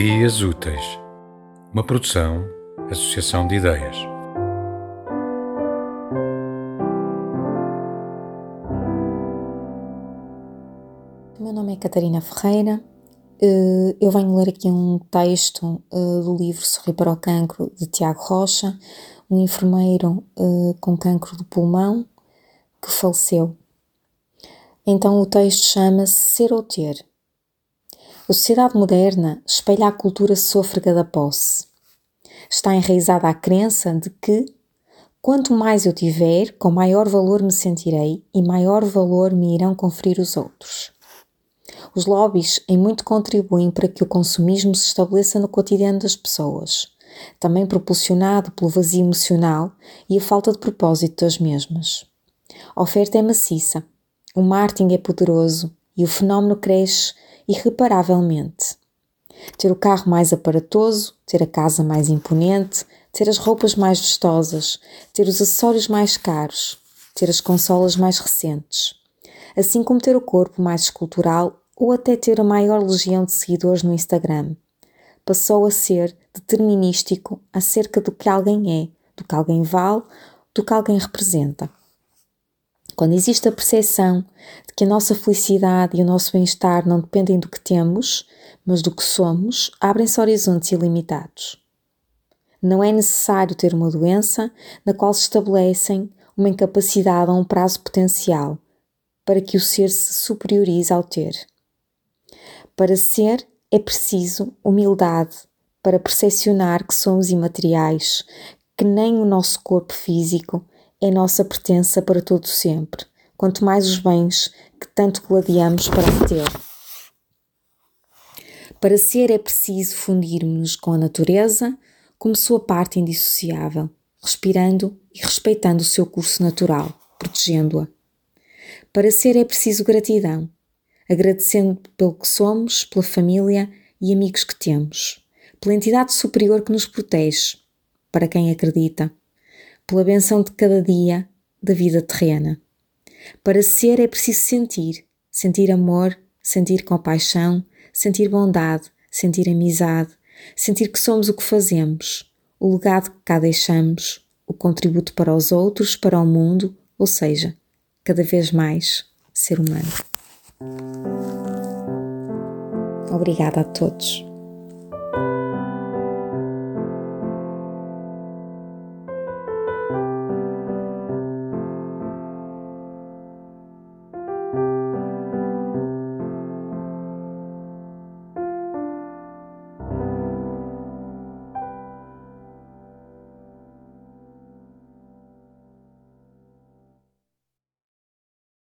Ideias Úteis, uma produção, associação de ideias. O meu nome é Catarina Ferreira. Eh, eu venho ler aqui um texto eh, do livro Sorrir para o Cancro de Tiago Rocha, um enfermeiro eh, com cancro do pulmão que faleceu. Então o texto chama-se Ser ou Ter. A sociedade moderna espelha a cultura sôfrega da posse. Está enraizada a crença de que, quanto mais eu tiver, com maior valor me sentirei e maior valor me irão conferir os outros. Os lobbies em muito contribuem para que o consumismo se estabeleça no cotidiano das pessoas, também propulsionado pelo vazio emocional e a falta de propósito das mesmas. A oferta é maciça, o marketing é poderoso e o fenómeno cresce irreparavelmente. Ter o carro mais aparatoso, ter a casa mais imponente, ter as roupas mais vistosas, ter os acessórios mais caros, ter as consolas mais recentes, assim como ter o corpo mais escultural ou até ter a maior legião de seguidores no Instagram. Passou a ser determinístico acerca do que alguém é, do que alguém vale, do que alguém representa. Quando existe a percepção de que a nossa felicidade e o nosso bem-estar não dependem do que temos, mas do que somos, abrem-se horizontes ilimitados. Não é necessário ter uma doença na qual se estabelecem uma incapacidade a um prazo potencial para que o ser se superiorize ao ter. Para ser é preciso humildade para percepcionar que somos imateriais, que nem o nosso corpo físico é nossa pertença para todo sempre, quanto mais os bens que tanto gladiamos para ter. Para ser é preciso fundirmos-nos com a natureza como sua parte indissociável, respirando e respeitando o seu curso natural, protegendo-a. Para ser é preciso gratidão, agradecendo pelo que somos, pela família e amigos que temos, pela entidade superior que nos protege, para quem acredita, pela benção de cada dia da vida terrena. Para ser é preciso sentir, sentir amor, sentir compaixão, sentir bondade, sentir amizade, sentir que somos o que fazemos, o legado que cá deixamos, o contributo para os outros, para o mundo, ou seja, cada vez mais ser humano. Obrigada a todos.